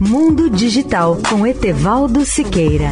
Mundo Digital com Etevaldo Siqueira.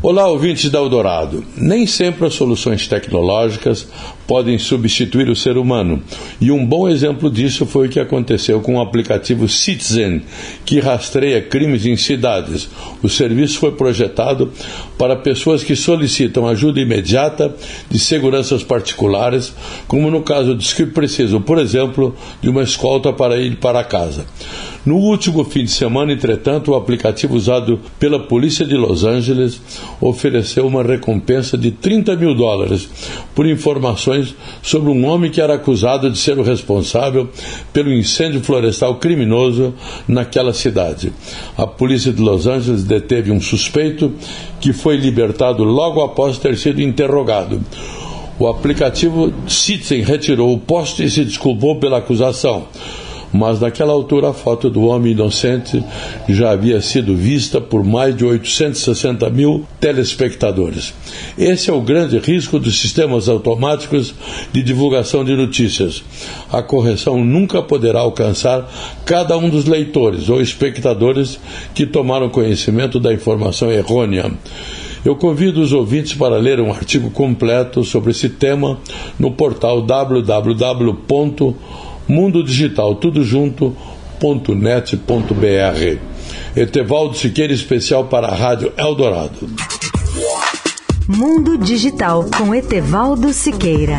Olá, ouvintes da Eldorado. Nem sempre as soluções tecnológicas podem substituir o ser humano. E um bom exemplo disso foi o que aconteceu com o aplicativo Citizen, que rastreia crimes em cidades. O serviço foi projetado para pessoas que solicitam ajuda imediata de seguranças particulares, como no caso dos que precisam, por exemplo, de uma escolta para ir para casa. No último fim de semana, entretanto, o aplicativo usado pela polícia de Los Angeles ofereceu uma recompensa de 30 mil dólares por informações sobre um homem que era acusado de ser o responsável pelo incêndio florestal criminoso naquela cidade. A polícia de Los Angeles deteve um suspeito que foi libertado logo após ter sido interrogado. O aplicativo Citizen retirou o post e se desculpou pela acusação mas naquela altura a foto do homem inocente já havia sido vista por mais de 860 mil telespectadores. Esse é o grande risco dos sistemas automáticos de divulgação de notícias. A correção nunca poderá alcançar cada um dos leitores ou espectadores que tomaram conhecimento da informação errônea. Eu convido os ouvintes para ler um artigo completo sobre esse tema no portal www Mundo Digital, tudo junto, ponto net, ponto br. Etevaldo Siqueira, especial para a Rádio Eldorado. Mundo Digital com Etevaldo Siqueira.